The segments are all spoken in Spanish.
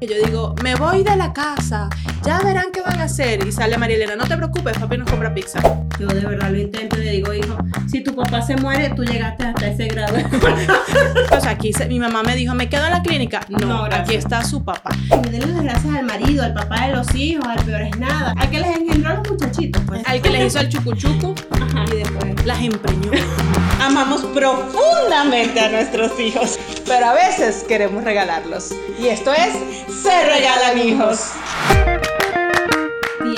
Yo digo, me voy de la casa, ya verán qué van a hacer. Y sale María Elena, no te preocupes, papi nos compra pizza. Yo de verdad lo intento y le digo, hijo, si tu papá se muere, tú llegaste hasta ese grado. pues aquí mi mamá me dijo, ¿me quedo en la clínica? No, aquí está su papá. Y denle las gracias al marido, al papá de los hijos, al peor es nada, al que les engendró a los muchachitos. Pues. Al que les hizo el chucuchucu y después las empreñó. Amamos profundamente a nuestros hijos, pero a veces queremos regalarlos. Y esto es Se Regalan Hijos.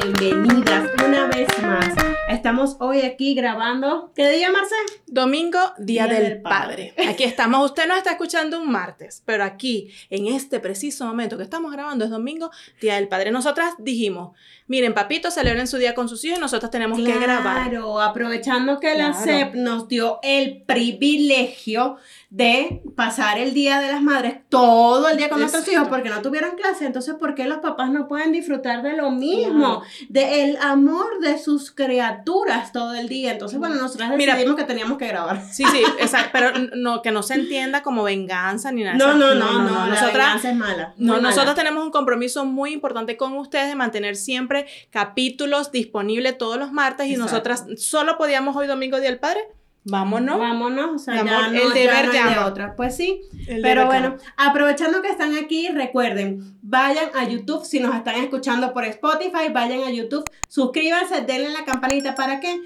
Bienvenidas una vez más. Estamos hoy aquí grabando. ¿Qué día, Marce? Domingo, Día, del, padre. Aquí estamos. Usted nos está escuchando un martes, pero aquí, en este preciso momento que estamos grabando, es domingo, Día del Padre. Nosotras dijimos, miren, papito, celebren su día con sus hijos y nosotros tenemos que grabar. Claro, aprovechando que la CEP nos dio el privilegio de pasar el Día de las Madres todo el día con nuestros hijos porque no tuvieron clase. Entonces, ¿por qué los papás no pueden disfrutar de lo mismo? De el amor de sus criaturas todo el día. Entonces, bueno, nosotros decidimos que teníamos que grabar. Sí, sí, exacto. Pero no, que no se entienda como venganza ni nada. No, no, no, no. Nosotras, la venganza es mala. No, nosotros tenemos un compromiso muy importante con ustedes de mantener siempre capítulos disponibles todos los martes y nosotras solo podíamos hoy domingo Día del Padre Vámonos. Vámonos, o sea, ya no, el deber ya de otra. Pues sí, pero bueno, aprovechando que están aquí, recuerden, vayan a YouTube si nos están escuchando por Spotify, vayan a YouTube, suscríbanse, denle la campanita para que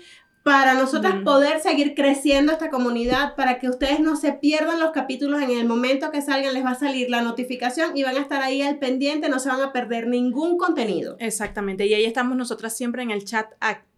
para nosotras poder seguir creciendo esta comunidad, para que ustedes no se pierdan los capítulos en el momento que salgan, les va a salir la notificación y van a estar ahí al pendiente, no se van a perder ningún contenido. Exactamente, y ahí estamos nosotras siempre en el chat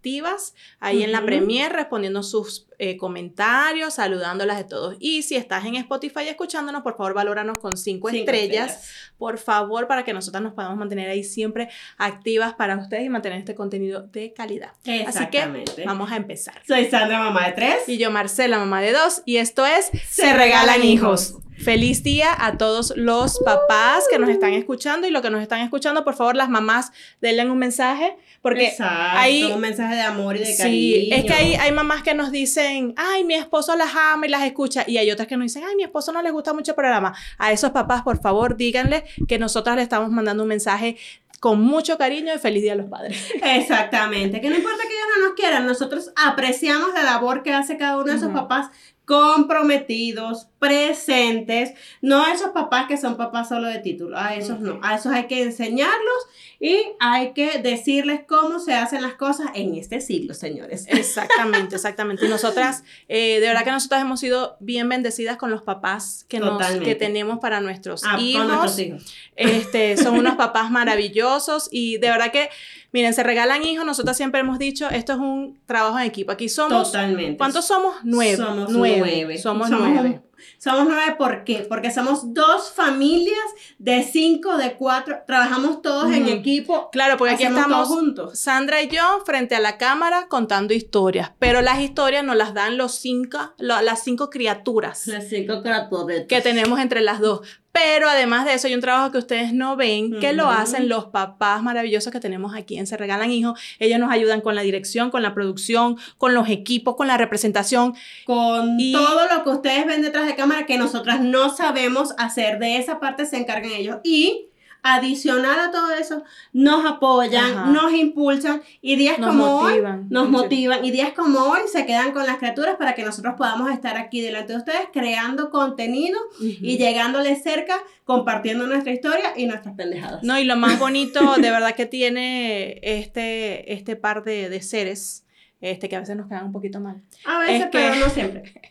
activas, ahí en la Premier, respondiendo sus eh, comentarios, saludándolas de todos. Y si estás en Spotify escuchándonos, por favor, valóranos con cinco, estrellas, por favor, para que nosotras nos podamos mantener ahí siempre activas para ustedes y mantener este contenido de calidad. Así que vamos a empezar. Soy Sandra, mamá de tres. Y yo, Marcela, mamá de dos. Y esto es Se, Regalan hijos. Feliz día a todos los papás que nos están escuchando y lo que nos están escuchando, por favor, las mamás, denle un mensaje porque hay un mensaje de amor y de cariño. Es que hay, hay mamás que nos dicen, ay, mi esposo las ama y las escucha, y hay otras que nos dicen, ay, mi esposo no le gusta mucho el programa. A esos papás, por favor, díganle que nosotras le estamos mandando un mensaje con mucho cariño y feliz día a los padres. Exactamente, que no importa que ellos no nos quieran, nosotros apreciamos la labor que hace cada uno de esos papás comprometidos, presentes, no a esos papás que son papás solo de título, a esos no, a esos hay que enseñarlos y hay que decirles cómo se hacen las cosas en este siglo, señores. Exactamente, exactamente. Y nosotras, eh, de verdad que nosotras hemos sido bien bendecidas con los papás que, nos, que tenemos para nuestros, ah, hijos. nuestros hijos. Este, son unos papás maravillosos y de verdad que Miren, se regalan hijos, nosotros siempre hemos dicho, esto es un trabajo en equipo. Aquí somos... Totalmente. ¿Cuántos somos? Nueve. Somos nueve. Somos, nueve. Somos nueve, ¿por qué? Porque somos dos familias de cinco, de cuatro, trabajamos todos en equipo. Claro, porque aquí estamos juntos. Sandra y yo frente a la cámara contando historias, pero las historias nos las dan los cinco, las cinco criaturas. Las cinco criaturas. Que tenemos entre las dos. Pero además de eso, hay un trabajo que ustedes no ven, que lo hacen los papás maravillosos que tenemos aquí en Se Regalan Hijos. Ellos nos ayudan con la dirección, con la producción, con los equipos, con la representación. Con todo lo que ustedes ven detrás de cámara que nosotras no sabemos hacer. De esa parte se encargan ellos. Y adicional a todo eso, nos apoyan, nos impulsan y días como hoy nos motivan y días como hoy se quedan con las criaturas para que nosotros podamos estar aquí delante de ustedes creando contenido y llegándoles cerca, compartiendo nuestra historia y nuestras pendejadas. No, y lo más bonito de verdad que tiene este, este par de, de seres, este, que a veces nos quedan un poquito mal. A veces, pero no siempre.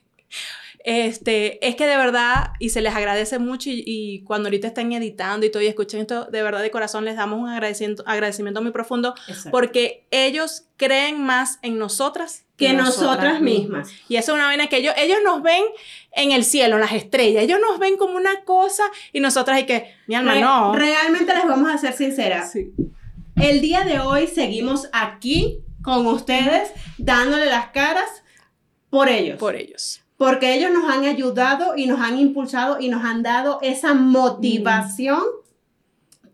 Este, es que de verdad, y se les agradece mucho, y, cuando ahorita están editando y todo y escuchan esto, de verdad de corazón les damos un agradecimiento, agradecimiento muy profundo, porque ellos creen más en nosotras que, nosotras, mismas. Y eso es una vaina que ellos, ellos nos ven en el cielo, en las estrellas, ellos nos ven como una cosa y nosotras hay que, mi alma, no. Realmente les vamos a ser sinceras. El día de hoy seguimos aquí con ustedes, dándole las caras por ellos. Por ellos porque ellos nos han ayudado y nos han impulsado y nos han dado esa motivación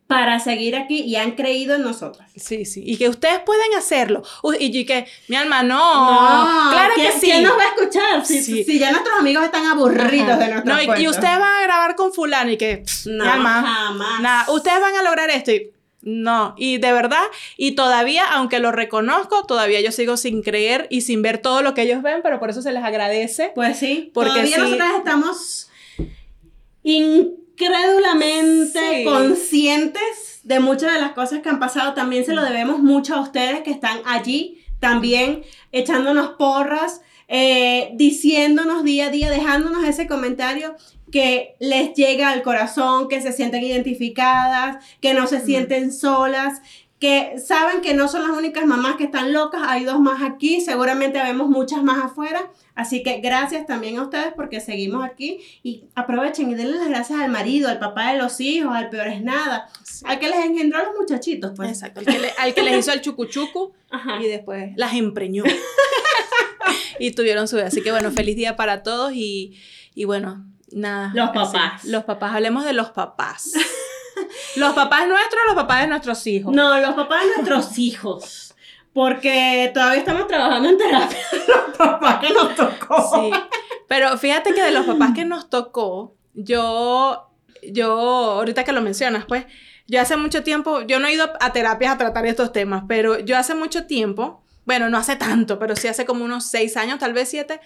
para seguir aquí y han creído en nosotros. Sí, sí. Y que ustedes pueden hacerlo. y que, mi alma, no. claro que sí. ¿Quién nos va a escuchar? Si, ya nuestros amigos están aburridos de nuestros No, y, ustedes van a grabar con fulano y que, no, mi alma, jamás. Nada, ustedes van a lograr esto y no, y de verdad, y todavía, aunque lo reconozco, todavía yo sigo sin creer y sin ver todo lo que ellos ven, pero por eso se les agradece. Pues sí, porque todavía nosotras estamos incrédulamente conscientes de muchas de las cosas que han pasado. También se lo debemos mucho a ustedes que están allí, también echándonos porras, eh, diciéndonos día a día, dejándonos ese comentario que les llega al corazón, que se sienten identificadas, que no se sienten solas, que saben que no son las únicas mamás que están locas, hay dos más aquí, seguramente vemos muchas más afuera, así que gracias también a ustedes porque seguimos aquí y aprovechen y denle las gracias al marido, al papá de los hijos, al peor es nada, al que les engendró a los muchachitos, pues. Exacto, al que, les hizo el chucuchucu y después las empreñó. y tuvieron su vida. Así que bueno, feliz día para todos y, y bueno, Nada. Los papás. Los papás, hablemos de los papás. los papás nuestros, los papás de nuestros hijos. No, los papás de nuestros hijos. Porque todavía estamos trabajando en terapia los papás que nos tocó. Sí. Pero fíjate que de los papás que nos tocó, yo, yo, ahorita que lo mencionas, pues, yo hace mucho tiempo, yo no he ido a terapias a tratar estos temas, pero yo hace mucho tiempo, bueno, no hace tanto, pero sí hace como unos seis años, tal vez siete,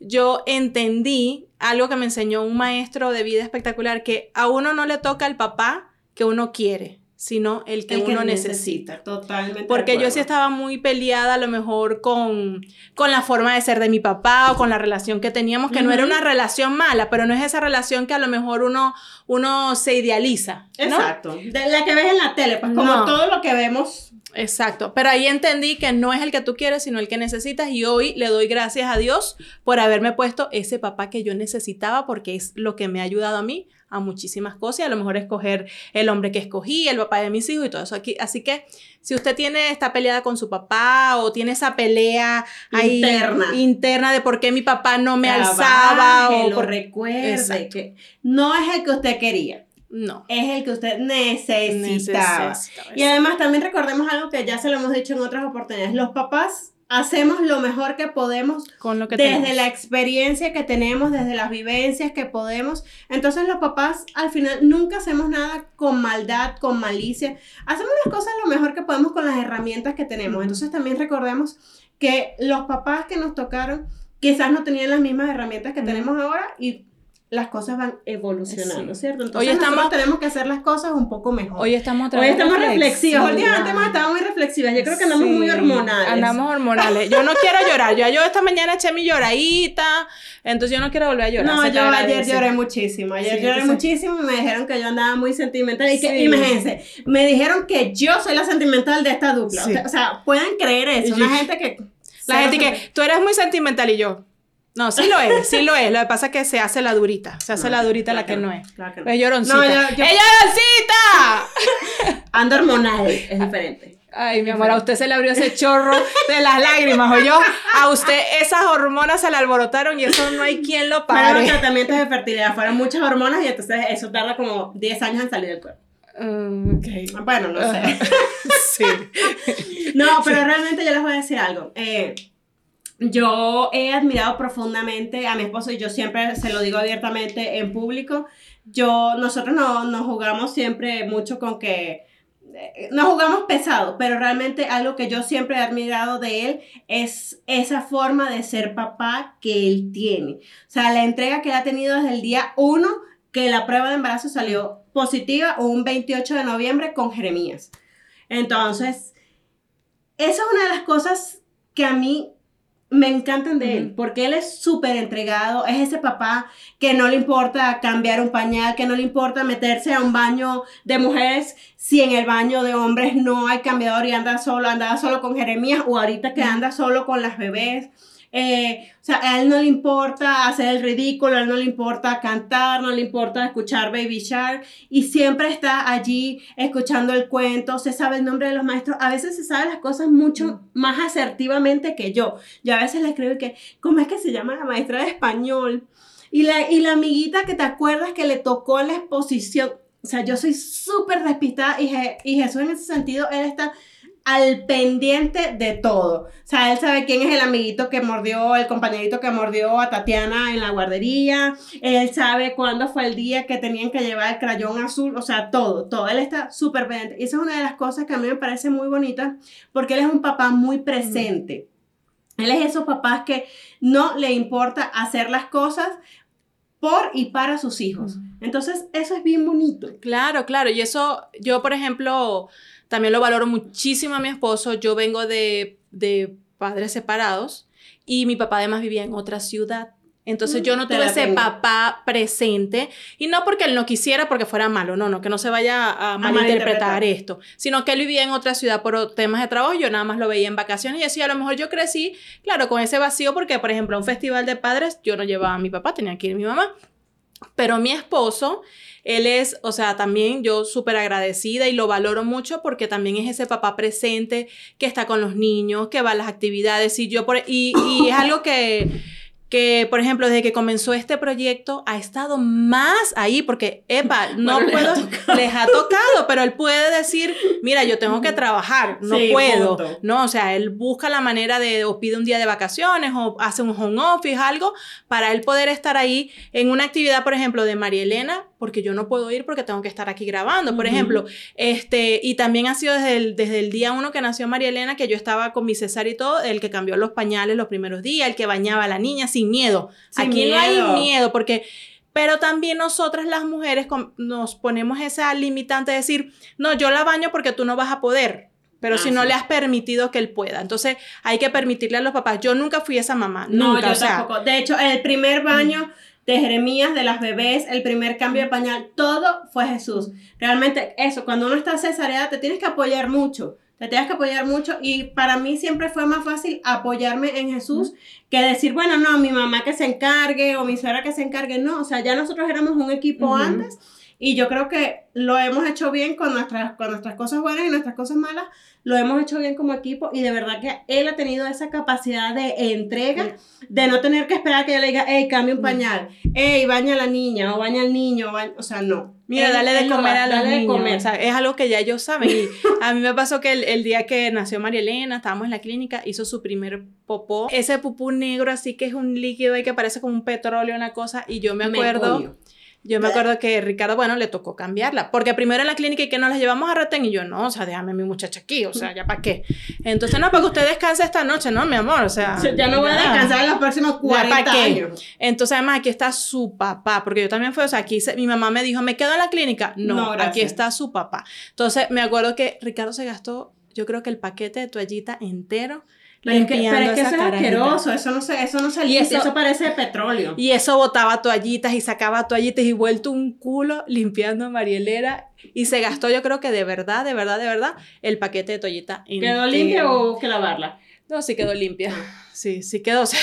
yo entendí algo que me enseñó un maestro de vida espectacular, que a uno no le toca el papá que uno quiere, sino el que uno necesita. Totalmente. Porque yo sí estaba muy peleada a lo mejor con, con la forma de ser de mi papá o con la relación que teníamos, que no era una relación mala, pero no es esa relación que a lo mejor uno, uno se idealiza. Exacto. De la que ves en la tele, pues como todo lo que vemos Exacto, pero ahí entendí que no es el que tú quieres, sino el que necesitas y hoy le doy gracias a Dios por haberme puesto ese papá que yo necesitaba porque es lo que me ha ayudado a mí a muchísimas cosas y a lo mejor escoger el hombre que escogí, el papá de mis hijos y todo eso aquí. Así que si usted tiene esta peleada con su papá o tiene esa pelea interna, interna de por qué mi papá no me alzaba o recuerde que no es el que usted quería. No. Es el que usted necesitaba. Y además también recordemos algo que ya se lo hemos dicho en otras oportunidades. Los papás hacemos lo mejor que podemos Con lo que desde la experiencia que tenemos, desde las vivencias que podemos. Entonces los papás al final nunca hacemos nada con maldad, con malicia. Hacemos las cosas lo mejor que podemos con las herramientas que tenemos. Entonces también recordemos que los papás que nos tocaron quizás no tenían las mismas herramientas que tenemos ahora y las cosas van evolucionando, ¿cierto? Entonces hoy estamos, tenemos que hacer las cosas un poco mejor. Hoy estamos Hoy estamos reflexivas. Últimamente hemos estado muy reflexivas. Yo creo que andamos muy hormonales. Andamos hormonales. Yo no quiero llorar. Yo, yo esta mañana eché mi lloradita. Entonces yo no quiero volver a llorar. No, yo ayer lloré muchísimo. Ayer lloré muchísimo y me dijeron que yo andaba muy sentimental. Y que, imagínense, me dijeron que yo soy la sentimental de esta dupla. O sea, pueden creer eso. Una gente que... La gente que tú eres muy sentimental y yo. No, sí lo es, sí lo es. Lo que pasa es que se hace la durita. Se hace la durita la que, no es. Claro que no. Es lloroncita. No, yo, lloroncita! Ando hormonal, es diferente. Ay, mi amor, a usted se le abrió ese chorro de las lágrimas, o yo, a usted esas hormonas se le alborotaron y eso no hay quien lo pare. Fueron tratamientos de fertilidad, fueron muchas hormonas y entonces eso tarda como 10 años en salir del cuerpo. Mm, okay. Bueno, no sé. sí. no, pero realmente yo les voy a decir algo. Eh, yo he admirado profundamente a mi esposo y yo siempre se lo digo abiertamente en público. yo, nosotros no, nos jugamos siempre mucho con que eh, nos jugamos pesado, pero realmente algo que yo siempre he admirado de él es esa forma de ser papá que él tiene. O sea, la entrega que él ha tenido desde el día uno que la prueba de embarazo salió positiva un 28 de noviembre con Jeremías. Entonces, esa es una de las cosas que a mí me encantan de él, porque él es súper entregado, es ese papá que no le importa cambiar un pañal, que no le importa meterse a un baño de mujeres si en el baño de hombres no hay cambiador y anda solo, andaba solo con Jeremías o ahorita que anda solo con las bebés. Eh, o sea, a él no le importa hacer el ridículo, a él no le importa cantar, no le importa escuchar Baby Shark y siempre está allí escuchando el cuento, se sabe el nombre de los maestros, a veces se sabe las cosas mucho más asertivamente que yo. Yo a veces le escribo que, ¿cómo es que se llama la maestra de español? Y la, y la amiguita que te acuerdas que le tocó la exposición, o sea, yo soy súper despistada y, y Jesús en ese sentido, él está al pendiente de todo. O sea, él sabe quién es el amiguito que mordió, el compañerito que mordió a Tatiana en la guardería. Él sabe cuándo fue el día que tenían que llevar el crayón azul. O sea, todo, todo. Él está súper pendiente. Y esa es una de las cosas que a mí me parece muy bonita porque él es un papá muy presente. Él es esos papás que no le importa hacer las cosas por y para sus hijos. Entonces, eso es bien bonito. Claro, claro. Y eso, yo, por ejemplo, también lo valoro muchísimo a mi esposo. Yo vengo de, de padres separados y mi papá además vivía en otra ciudad. Entonces yo mm, no tuve ese papá presente y no porque él no quisiera porque fuera malo, no, no, que no se vaya a malinterpretar esto, sino que él vivía en otra ciudad por temas de trabajo, yo nada más lo veía en vacaciones y así a lo mejor yo crecí, claro, con ese vacío porque por ejemplo a un festival de padres yo no llevaba a mi papá, tenía que ir mi mamá, pero mi esposo él es, o sea, también yo súper agradecida y lo valoro mucho porque también es ese papá presente que está con los niños, que va a las actividades y yo por, y, y es algo que que, por ejemplo, desde que comenzó este proyecto ha estado más ahí, porque, epa, no puedo, les ha, tocado, pero él puede decir, mira, yo tengo que trabajar, no puedo, ¿no? O sea, él busca la manera de, o pide un día de vacaciones, o hace un home office, algo, para él poder estar ahí en una actividad, por ejemplo, de María Elena, porque yo no puedo ir porque tengo que estar aquí grabando, por ejemplo, este, y también ha sido desde el, desde el día uno que nació María Elena, que yo estaba con mi César y todo, el que cambió los pañales los primeros días, el que bañaba a la niña, sin miedo. Aquí no hay miedo porque... Pero también nosotras las mujeres nos ponemos esa limitante de decir, no, yo la baño porque tú no vas a poder pero ah, si no le has permitido que él pueda. Entonces hay que permitirle a los papás. Yo nunca fui esa mamá. No, yo tampoco. De hecho, el primer baño de Jeremías, de las bebés, el primer cambio de pañal, todo fue Jesús. Realmente eso, cuando uno está cesareada, te tienes que apoyar mucho. Te tienes que apoyar mucho y para mí siempre fue más fácil apoyarme en Jesús que decir, bueno, no, mi mamá que se encargue o mi suegra que se encargue. No, o sea, ya nosotros éramos un equipo antes y yo creo que lo hemos hecho bien con nuestras, con nuestras cosas buenas y nuestras cosas malas, lo hemos hecho bien como equipo y de verdad que él ha tenido esa capacidad de entrega, de no tener que esperar que yo le diga, hey, cambia un pañal, hey, baña a la niña o baña al niño, o sea, no. Mira, dale de comer a los niños. O sea, es algo que ya ellos saben. Y a mí me pasó que el, día que nació María Elena, estábamos en la clínica, hizo su primer popó. Ese pupú negro así que es un líquido ahí que parece como un petróleo, una cosa. Y yo me acuerdo... Yo me acuerdo que Ricardo, bueno, le tocó cambiarla, porque primero en la clínica y que nos la llevamos a retén y yo, no, o sea, déjame a mi muchacha aquí, o sea, ya para qué. Entonces, no, para que usted descanse esta noche, ¿no, mi amor? O sea, ya no voy a descansar en los próximos 40 años. Entonces, además, aquí está su papá, porque yo también fui, o sea, aquí mi mamá me dijo, ¿me quedo en la clínica? No, aquí está su papá. Entonces, me acuerdo que Ricardo se gastó, yo creo que el paquete de toallita entero pero es que, pero es que eso es asqueroso, eso no se, eso no se y eso, parece petróleo. Y eso botaba toallitas y sacaba toallitas y vuelto un culo limpiando a Marielera y se gastó yo creo que de verdad, de verdad, de verdad el paquete de toallita. ¿Quedó limpia o que lavarla? No, sí quedó limpia. Sí, sí quedó, o sea,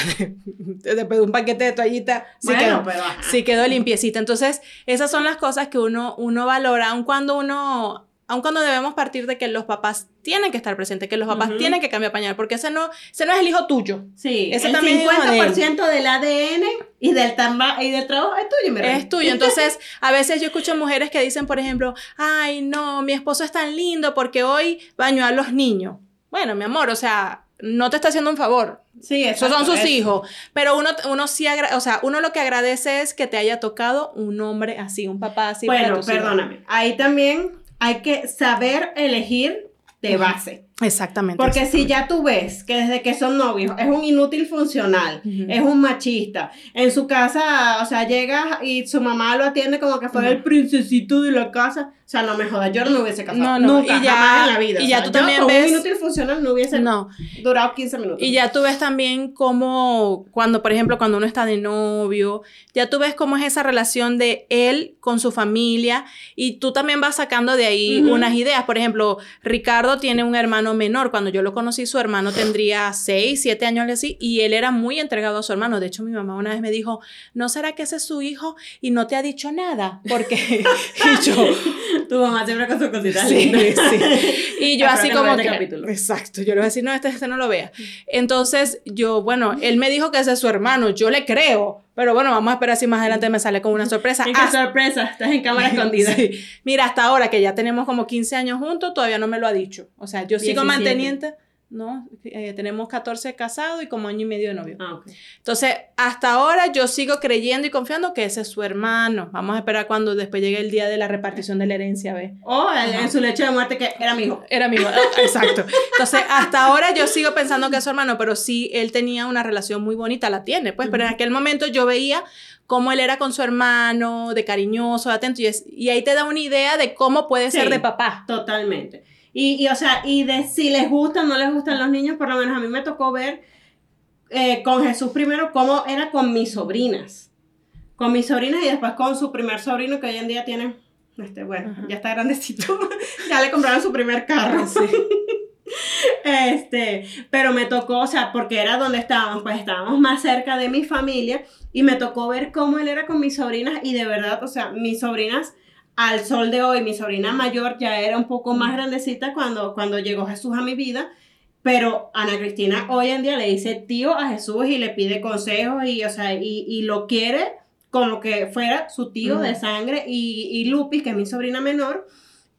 después de un paquete de toallita, sí quedó, sí quedó limpiecita. Entonces, esas son las cosas que uno, uno valora, aun cuando uno aun cuando debemos partir de que los papás tienen que estar presentes, que los papás tienen que cambiar pañal, porque ese no, ese no es el hijo tuyo. Sí, ese el también 50% del ADN y del, y del trabajo es tuyo, ¿verdad? Es tuyo. Entonces, a veces yo escucho mujeres que dicen, por ejemplo, ay, no, mi esposo es tan lindo porque hoy bañó a los niños. Bueno, mi amor, o sea, no te está haciendo un favor. Sí, Esos son sus hijos. Pero uno, uno sí, o sea, uno lo que agradece es que te haya tocado un hombre así, un papá así. Bueno, perdóname. Ahí también hay que saber elegir de base. Exactamente. Porque si ya tú ves que desde que son novios es un inútil funcional, es un machista, en su casa, o sea, llega y su mamá lo atiende como que fuera el princesito de la casa, o sea, no me jodas, yo no me hubiese casado. No, no, Nunca, y ya, en la vida. Y ya tú también ves. Un inútil funcional no hubiese durado 15 minutos. Y ya tú ves también cómo, cuando, por ejemplo, cuando uno está de novio, ya tú ves cómo es esa relación de él con su familia y tú también vas sacando de ahí unas ideas. Por ejemplo, Ricardo tiene un hermano menor. Cuando yo lo conocí, su hermano tendría 6, 7 años así y él era muy entregado a su hermano. De hecho, mi mamá una vez me dijo, ¿no será que ese es su hijo y no te ha dicho nada? Porque tu mamá siempre con sus cositas sí, sí. Y yo así como este que, exacto, yo le voy a decir, no, este, este no lo vea. Entonces, yo, bueno, él me dijo que ese es su hermano, yo le creo, pero bueno, vamos a esperar si más adelante me sale con una sorpresa. ¿Y qué sorpresa? Estás en cámara escondida. Mira, hasta ahora que ya tenemos como 15 años juntos, todavía no me lo ha dicho. O sea, yo sigo manteniendo ¿no? Eh, tenemos 14 casados y como año y medio de novio. Ah, Entonces, hasta ahora yo sigo creyendo y confiando que ese es su hermano. Vamos a esperar cuando después llegue el día de la repartición de la herencia, ¿ves? O en su leche de muerte que era mi hijo. Era mi hijo, exacto. Entonces, hasta ahora yo sigo pensando que es su hermano, pero sí, él tenía una relación muy bonita, la tiene, pues, pero en aquel momento yo veía cómo él era con su hermano, de cariñoso, de atento, y, y ahí te da una idea de cómo puede ser de papá. Totalmente. Y, y, o sea, y de si les gustan o no les gustan los niños, por lo menos a mí me tocó ver eh, con Jesús primero cómo era con mis sobrinas. Con mis sobrinas y después con su primer sobrino que hoy en día tiene, este, bueno, ya está grandecito, ya le compraron su primer carro. Sí. Este, pero me tocó, o sea, porque era donde estábamos, pues estábamos más cerca de mi familia y me tocó ver cómo él era con mis sobrinas y de verdad, o sea, mis sobrinas al sol de hoy, mi sobrina mayor ya era un poco más grandecita cuando, cuando llegó Jesús a mi vida, pero Ana Cristina hoy en día le dice tío a Jesús y le pide consejos y, o sea, y, y lo quiere como que fuera su tío de sangre y, y Lupis, que es mi sobrina menor,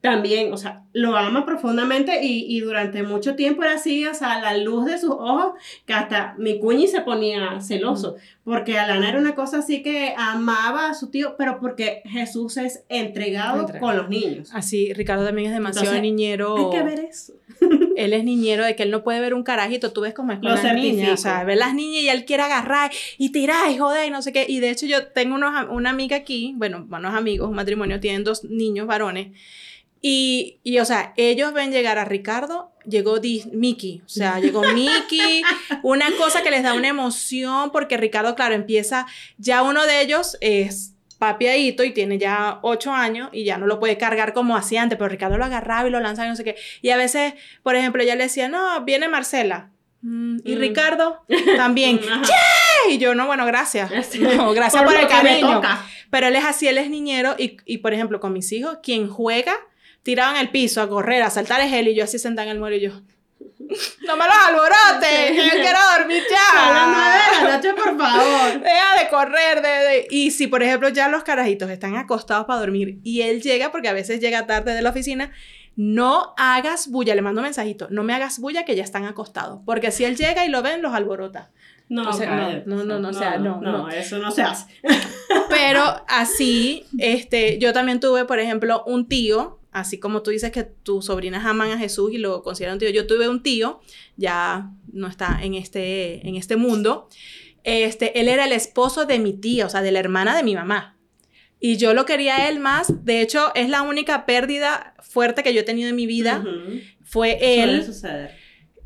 también, o sea, lo ama profundamente y, y, durante mucho tiempo era así, o sea, a la luz de sus ojos, que hasta mi cuñi se ponía celoso, porque Alana era una cosa así que amaba a su tío, pero porque Jesús es entregado, con los niños. Así, Ricardo también es demasiado niñero. Hay que ver eso. él es niñero de que él no puede ver un carajito, tú ves como es con las niñas, o sea, ve las niñas y él quiere agarrar y tirar y joder y no sé qué, y de hecho yo tengo unos, una amiga aquí, bueno, unos amigos, un matrimonio, tienen dos niños varones, y, y, o sea, ellos ven llegar a Ricardo, llegó Mickey, o sea, llegó Mickey, una cosa que les da una emoción, porque Ricardo, claro, empieza, ya uno de ellos es papiadito y tiene ya ocho años y ya no lo puede cargar como hacía antes, pero Ricardo lo agarraba y lo lanzaba y no sé qué. Y a veces, por ejemplo, ella le decía, no, viene Marcela. Mm, y mm. Ricardo también. Y yo, no, bueno, gracias. No, gracias por, el cariño. Pero él es así, él es niñero y, y, por ejemplo, con mis hijos, quien juega tiraban el piso a correr, a saltar el gel y yo así sentada en el muero y yo. No me los alborotes, yo quiero dormir ya. A las nueve de la noche, por favor. Deja de correr. De, Y si, por ejemplo, ya los carajitos están acostados para dormir y él llega, porque a veces llega tarde de la oficina, no hagas bulla, le mando un mensajito, no me hagas bulla que ya están acostados, porque si él llega y lo ven, los alborota. No, no, no, no, no, o sea, no, no, eso no se hace. Pero así, este, yo también tuve, por ejemplo, un tío así como tú dices que tus sobrinas aman a Jesús y lo consideran tío, yo tuve un tío, ya no está en este, en este mundo, este, él era el esposo de mi tía, o sea, de la hermana de mi mamá. Y yo lo quería él más, de hecho, es la única pérdida fuerte que yo he tenido en mi vida, fue él. Suele suceder.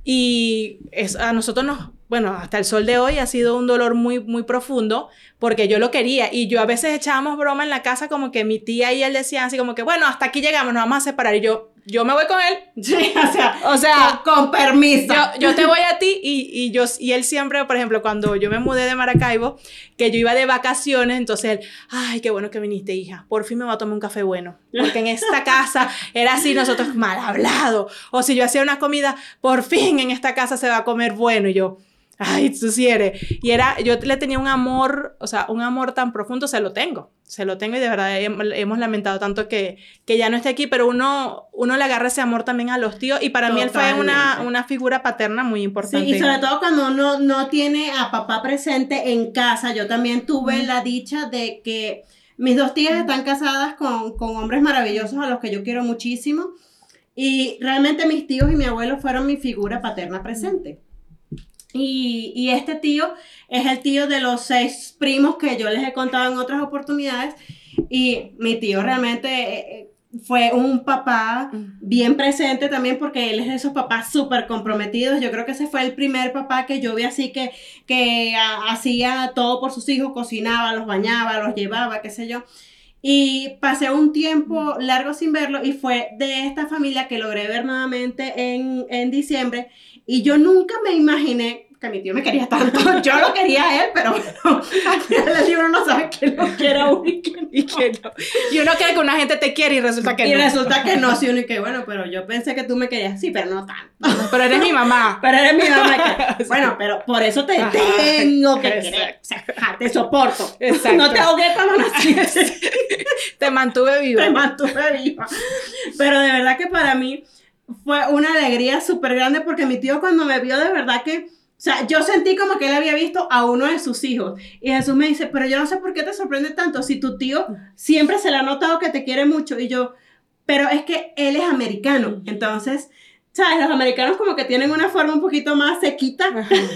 Y es, a nosotros nos, bueno, hasta el sol de hoy ha sido un dolor muy, muy profundo porque yo lo quería y yo a veces echábamos broma en la casa como que mi tía y él decían así como que, bueno, hasta aquí llegamos, nos vamos a separar y yo, yo me voy con él. Sí, o sea, o sea con, permiso. Yo, te voy a ti y, y, yo, y él siempre, por ejemplo, cuando yo me mudé de Maracaibo, que yo iba de vacaciones, entonces él, ay, qué bueno que viniste, hija, por fin me va a tomar un café bueno, porque en esta casa era así nosotros mal hablado, o si yo hacía una comida, por fin en esta casa se va a comer bueno y yo Ay, tú sí eres. Y era, yo le tenía un amor, o sea, un amor tan profundo, se lo tengo. Se lo tengo y de verdad hemos lamentado tanto que, que ya no esté aquí, pero uno, uno le agarra ese amor también a los tíos y para mí él fue una, una figura paterna muy importante. Sí, y sobre todo cuando uno no tiene a papá presente en casa. Yo también tuve la dicha de que mis dos tías están casadas con, con hombres maravillosos a los que yo quiero muchísimo. Y realmente mis tíos y mi abuelo fueron mi figura paterna presente. Y, y, este tío es el tío de los seis primos que yo les he contado en otras oportunidades. Y mi tío realmente eh, eh, fue un papá bien presente también porque él es de esos papás súper comprometidos. Yo creo que ese fue el primer papá que yo vi así que, que hacía todo por sus hijos, cocinaba, los bañaba, los llevaba, qué sé yo. Y pasé un tiempo largo sin verlo y fue de esta familia que logré ver nuevamente en, en diciembre. Y yo nunca me imaginé que mi tío me quería tanto. Yo lo quería a él, pero bueno, al final el libro no sabe quién lo quiere uno y quién no. Y uno cree que una gente te quiere y resulta que y no. Y resulta que no, sí, uno y que bueno, pero yo pensé que tú me querías, sí, pero no tanto. pero eres mi mamá. Pero eres mi mamá. Bueno, pero por eso te tengo que querer. O sea, te soporto. Exacto. No te ahogué cuando naciste. te mantuve viva. Te mantuve viva. Pero de verdad que para mí fue una alegría súper grande porque mi tío cuando me vio de verdad que, o sea, yo sentí como que él había visto a uno de sus hijos. Y Jesús me dice, pero yo no sé por qué te sorprende tanto si tu tío siempre se le ha notado que te quiere mucho. Y yo, pero es que él es americano. Entonces, ¿sabes? Los americanos como que tienen una forma un poquito más sequita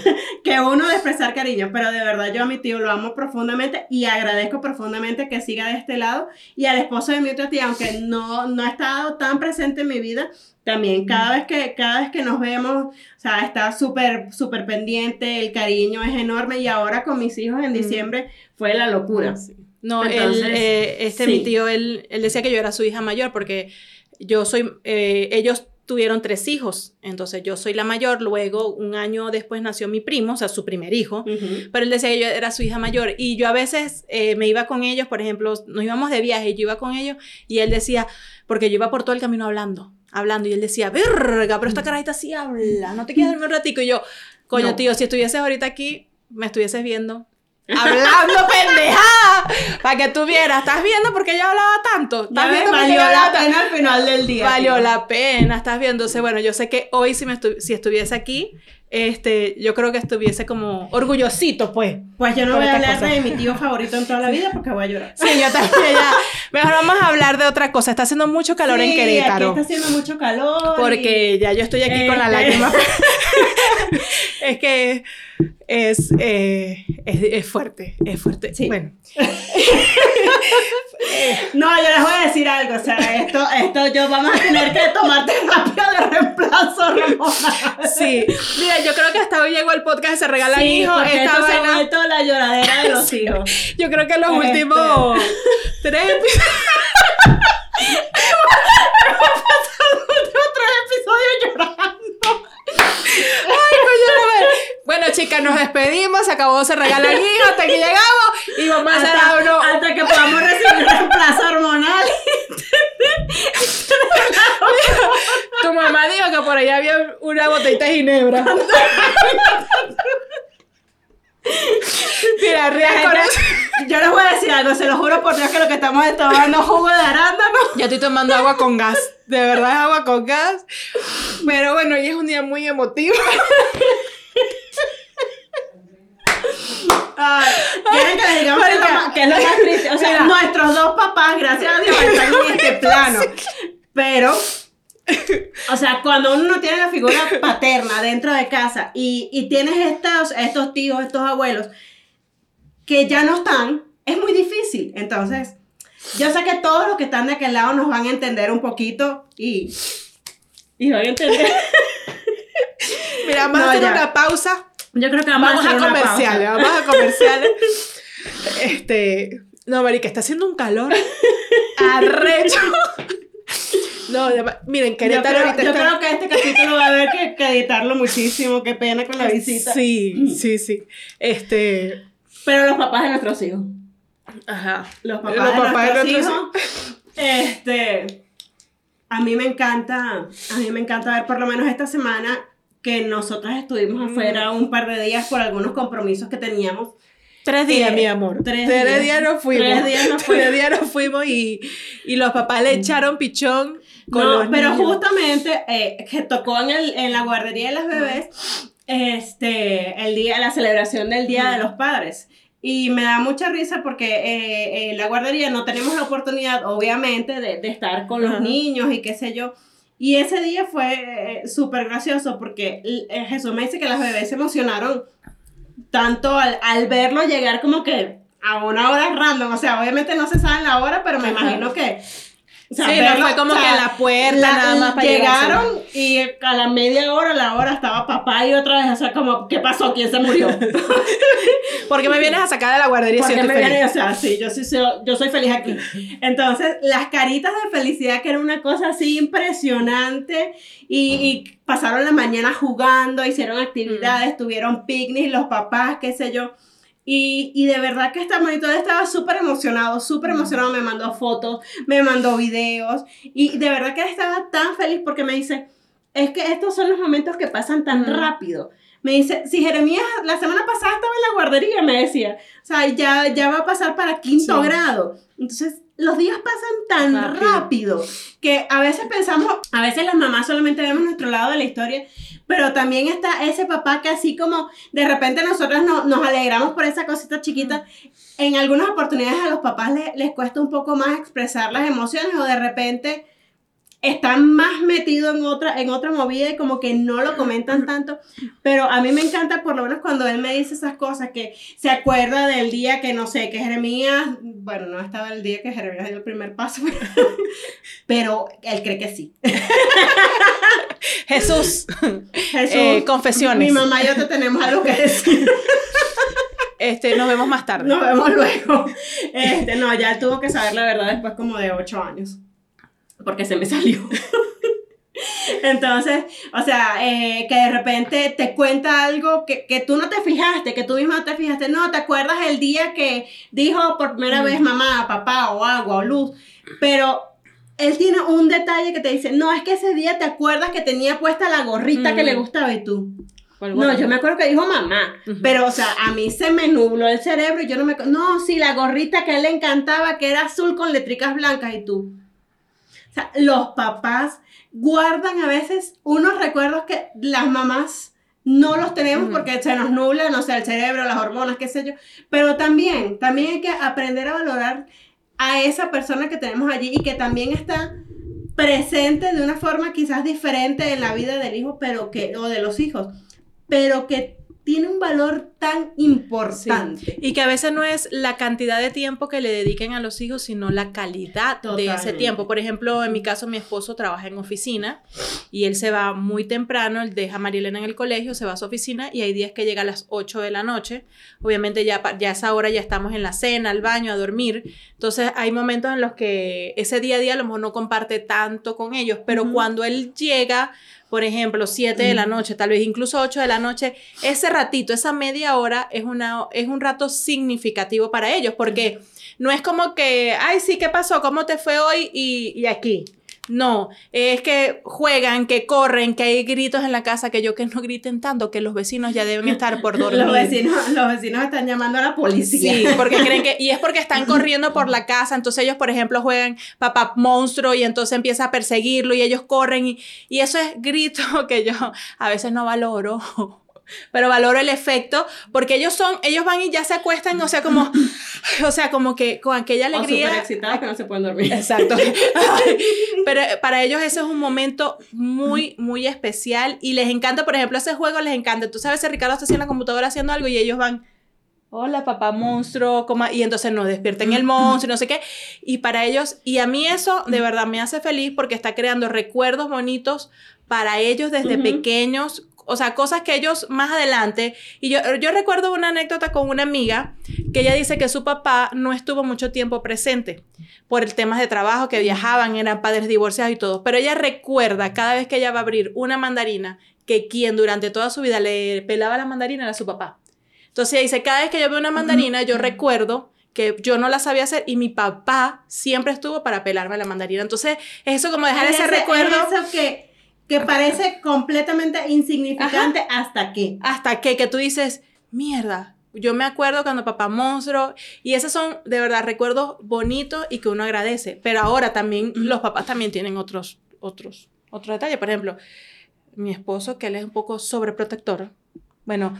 que uno de expresar cariño, pero de verdad yo a mi tío lo amo profundamente y agradezco profundamente que siga de este lado y al esposo de mi otra tía, aunque no, no ha estado tan presente en mi vida, también cada vez que, cada vez que nos vemos, o sea, está súper, súper pendiente, el cariño es enorme y ahora con mis hijos en diciembre fue la locura. No, él, eh, este mi tío, él, él decía que yo era su hija mayor porque yo soy, eh, ellos tuvieron tres hijos, entonces yo soy la mayor, luego un año después nació mi primo, o sea, su primer hijo, pero él decía que yo era su hija mayor. Y yo a veces eh, me iba con ellos, por ejemplo, nos íbamos de viaje y yo iba con ellos y él decía, porque yo iba por todo el camino hablando, hablando y él decía, verga, pero esta carajita sí habla, no te quieres dormir un ratico y yo, coño tío, si estuvieses ahorita aquí, me estuvieses viendo, Hablando pendeja para que tú vieras, ¿estás viendo por qué yo hablaba tanto? ¿Estás viendo valió la pena al final del día. Valió la pena, estás viendo. bueno, yo sé que hoy si, me si estuviese aquí, este, yo creo que estuviese como orgullosito, pues. Pues yo no voy a hablar de mi tío favorito en toda la vida porque voy a llorar. Sí, yo también ya. Mejor vamos a hablar de otra cosa. Está haciendo mucho calor en Querétaro. Aquí está haciendo mucho calor. Porque ya yo estoy aquí con la este lágrima. es que es, eh, es, es, fuerte, es fuerte. Sí. Bueno. no, yo les voy a decir algo, o sea, esto, esto yo vamos a tener que tomar terapia reemplazo hormonal. Sí, mira, yo creo que hasta hoy llegó el podcast Se Regalan sí, Hijos. Esta vaina... se ha la lloradera de los hijos. Yo creo que los este... últimos tres episodios... Hemos pasado otros episodios llorando. Bueno, chicas, nos despedimos. Se acabó Se Regala el Hijo. Hasta que llegamos. Y vamos a hacer uno. Hasta que podamos recibir reemplazo hormonal. tu mamá dijo que por allá había una botellita de ginebra. Mira, Yo les voy a decir algo, se lo juro por Dios que lo que estamos es tomando jugo de arándano. Yo estoy tomando agua con gas. De verdad es agua con gas. Pero bueno, hoy es un día muy emotivo. Quieren que les digamos que, es lo más triste. O sea, nuestros dos papás, gracias a Dios, están en este plano. Pero o sea, cuando uno no tiene la figura paterna dentro de casa y, y tienes estos, estos tíos, estos abuelos que ya no están, es muy difícil. Entonces, yo sé que todos los que están de aquel lado nos van a entender un poquito y, y van a entender. Mira, vamos a hacer una pausa. Yo creo que vamos, vamos a, comerciales. Vamos a comerciales. este. No, Marica, está haciendo un calor arrecho. No, miren, Querétaro yo creo, yo creo que este capítulo va a haber que, editarlo muchísimo. Qué pena con la visita. Sí, sí, sí. Este. Pero los papás de nuestros hijos. Ajá. Los papás, de, nuestros hijos. Este. A mí me encanta. A mí me encanta ver por lo menos esta semana que nosotras estuvimos afuera un par de días por algunos compromisos que teníamos. Tres días, mi amor. Tres, días. días nos fuimos. Tres días nos fuimos. Tres días nos fuimos y, y los papás le echaron pichón con no, los pero niños. justamente eh, que tocó en, el, en la guardería de las bebés este, el día, la celebración del Día de los Padres. Y me da mucha risa porque eh, en la guardería no tenemos la oportunidad, obviamente, de, de estar con los niños y qué sé yo. Y ese día fue eh, súper gracioso porque eh, Jesús me dice que las bebés se emocionaron tanto al, al verlo llegar como que a una hora random. O sea, obviamente no se sabe la hora, pero me imagino que... o sea, Sí, no fue como o sea, que la puerta la- nada más para llegaron y a la media hora, la hora estaba papá y otra vez, o sea, como, ¿qué pasó? ¿Quién se murió? ¿Por qué me vienes a sacar de la guardería Porque me estoy viene, feliz? o sea, sí, yo, soy- yo soy feliz aquí. Entonces, las caritas de felicidad, que era una cosa así impresionante, y, y pasaron la mañana jugando, hicieron actividades, tuvieron picnic, los papás, qué sé yo. Y, y de verdad que esta monitor estaba súper emocionado, súper emocionado, me mandó fotos, me mandó videos, y de verdad que estaba tan feliz porque me dice, es que estos son los momentos que pasan tan rápido. Me dice, si Jeremías la semana pasada estaba en la guardería, me decía, o sea, ya, ya va a pasar para quinto Sí. grado. Entonces, los días pasan tan Rápido. rápido. que a veces pensamos, a veces las mamás solamente vemos nuestro lado de la historia, pero también está ese papá que así como de repente nosotras no- nos alegramos por esa cosita chiquita, en algunas oportunidades a los papás le- les cuesta un poco más expresar las emociones o de repente están más metidos en otra, en otra movida y como que no lo comentan tanto, pero a mí me encanta por lo menos cuando él me dice esas cosas, que se acuerda del día que no sé, que Jeremías, bueno, no estaba el día que Jeremías dio el primer paso, pero él cree que sí. Jesús, Jesús, eh, confesiones. mi mamá y yo te tenemos algo que decir. Este, nos vemos más tarde. Nos vemos luego. Este, no, ya él tuvo que saber la verdad después como de ocho años. Porque se me salió. Entonces, o sea, eh, que de repente te cuenta algo que, que tú no te fijaste, que tú misma no te fijaste. No, ¿te acuerdas el día que dijo por primera vez mamá, papá o agua o luz? Pero él tiene un detalle que te dice, no, es que ese día te acuerdas que tenía puesta la gorrita que le gustaba y tú. ¿Cuál No, yo me acuerdo que dijo mamá, Ujú. pero o sea, a mí se me nubló el cerebro y yo no me... No, sí, la gorrita que a él le encantaba, que era azul con letricas blancas y tú. O sea, los papás guardan a veces unos recuerdos que las mamás no los tenemos porque se nos nubla, no sé, el cerebro, las hormonas, qué sé yo. Pero también, también hay que aprender a valorar a esa persona que tenemos allí y que también está presente de una forma quizás diferente en la vida del hijo, pero que, o de los hijos, pero que tiene un valor tan importante. Y que a veces no es la cantidad de tiempo que le dediquen a los hijos, sino la calidad de ese tiempo. Por ejemplo, en mi caso, mi esposo trabaja en oficina y él se va muy temprano, él deja a María Elena en el colegio, se va a su oficina y hay días que llega a las 8 de la noche. Obviamente ya, ya a esa hora ya estamos en la cena, al baño, a dormir. Entonces hay momentos en los que ese día a día a lo mejor no comparte tanto con ellos, pero cuando él llega por ejemplo, 7 de la noche, tal vez incluso 8 de la noche, ese ratito, esa media hora es, una, es un rato significativo para ellos, porque no es como que, ay, sí, ¿qué pasó? ¿Cómo te fue hoy? Y, y aquí. No, es que juegan, que corren, que hay gritos en la casa, que yo que no griten tanto, que los vecinos ya deben estar por dormir. Los vecinos, los vecinos están llamando a la policía. Sí, porque creen que, y es porque están corriendo por la casa, entonces ellos, por ejemplo, juegan papá monstruo y entonces empieza a perseguirlo y ellos corren y, y eso es grito que yo a veces no valoro, pero valoro el efecto porque ellos son, ellos van y ya se acuestan, o sea, como, o sea, como que con aquella O súper alegría. excitados que no se pueden dormir. Exacto. Pero para ellos ese es un momento muy, muy especial y les encanta, por ejemplo, ese juego les encanta. Tú sabes, si Ricardo está en la computadora haciendo algo y ellos van, hola papá monstruo, coma", y entonces nos despierten el monstruo, no sé qué. Y para ellos, y a mí eso de verdad me hace feliz porque está creando recuerdos bonitos para ellos desde Ujú. pequeños. O sea, cosas que ellos más adelante. Y yo, yo recuerdo una anécdota con una amiga que ella dice que su papá no estuvo mucho tiempo presente por el tema de trabajo, que viajaban, eran padres divorciados y todo. Pero ella recuerda cada vez que ella va a abrir una mandarina que quien durante toda su vida le pelaba la mandarina era su papá. Entonces ella dice, cada vez que yo veo una mandarina, yo recuerdo que yo no la sabía hacer y mi papá siempre estuvo para pelarme la mandarina. Entonces, es eso como dejar ese, recuerdo. es eso que, que parece completamente insignificante hasta que. Hasta que, que tú dices, mierda, yo me acuerdo cuando papá monstruo, y esos son de verdad recuerdos bonitos y que uno agradece, pero ahora también los papás también tienen otros, otros, otros detalles. Por ejemplo, mi esposo, que él es un poco sobreprotector, bueno,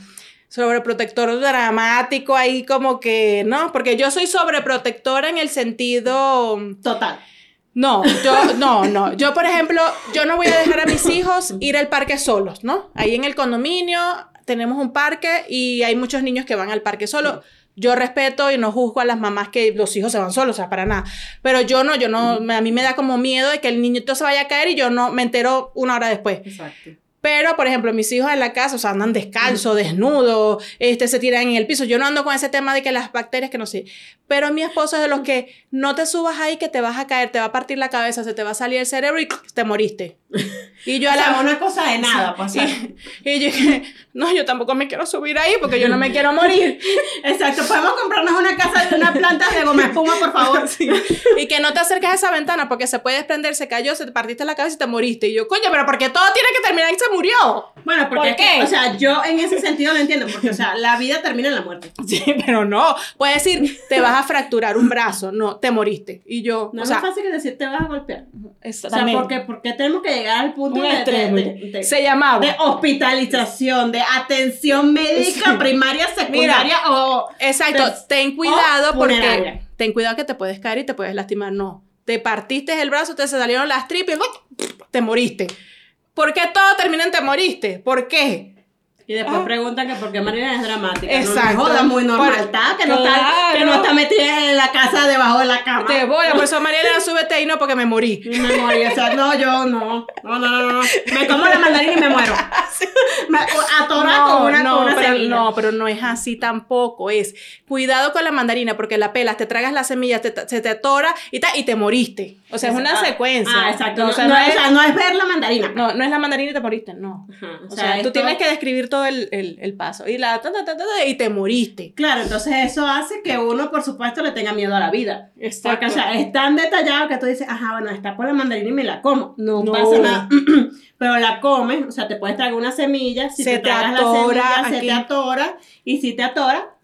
sobreprotector dramático ahí como que, ¿no? Porque yo soy sobreprotectora en el sentido... Total. No, yo no, no. Yo, por ejemplo, yo no voy a dejar a mis hijos ir al parque solos, ¿no? Ahí en el condominio tenemos un parque y hay muchos niños que van al parque solos. Yo respeto y no juzgo a las mamás que los hijos se van solos, o sea, para nada. Pero yo no, yo no, a mí me da como miedo de que el niño se vaya a caer y yo no me entero una hora después. Exacto. Pero, por ejemplo, mis hijos en la casa, o sea, andan descalzos, desnudos, este, se tiran en el piso. Yo no ando con ese tema de que las bacterias, que no sé. Pero mi esposo es de los que no te subas ahí que te vas a caer, te va a partir la cabeza, se te va a salir el cerebro y te moriste. Y yo a la... una cosa de nada, pues. Y, yo dije, no, yo tampoco me quiero subir ahí porque yo no me quiero morir. Exacto, podemos comprarnos una casa de una planta de goma espuma, por favor. Y que no te acerques a esa ventana porque se puede desprender, se cayó, se te partiste la cabeza y te moriste. Y yo, coño, pero ¿por qué todo tiene que terminar y se murió? Bueno, porque, ¿Por qué? o sea, yo en ese sentido lo entiendo, porque, o sea, la vida termina en la muerte. Sí, pero no. Puedes decir, te vas a fracturar un brazo, no, te moriste. Y yo, no o es fácil que decir, te vas a golpear. O sea, porque, porque tenemos que llegar al punto de, Se llamaba. De hospitalización, de atención médica primaria, secundaria o... Exacto, ten cuidado porque... Ten cuidado que te puedes caer y te puedes lastimar. No, te partiste el brazo, te salieron las tripas te moriste. ¿Por qué todo termina en te moriste? ¿Por qué? Y después ah. preguntan que por qué Marilena es dramática. Exacto. No joda, muy normal. está, que, no está, que no está metida en la casa debajo de la cama. Te voy, por eso Marilena, súbete ahí no porque me morí. Me morí, o sea, no, yo no. No, no, no, no. Me como la mandarina y me muero. Me atora no, con una, no, con pero, No, pero no es así tampoco. Es cuidado con la mandarina porque la pelas, te tragas la semilla, se te atora y, ta, y te moriste. O sea, es una secuencia. Ah, exacto. O sea, no, es, no, es, ver la mandarina. No, no es la mandarina y te moriste, no. o, sea, tú tienes que describir todo el, el, el paso. Y, la, y te moriste. Claro, entonces eso hace que uno, por supuesto, le tenga miedo a la vida. Exacto. Porque, o sea, es tan detallado que tú dices, ajá, bueno, está por la mandarina y me la como. No, pasa nada. Pero la comes, o sea, te puedes traer una semilla, si se te, atora, la semilla, se te atora, y si te atora,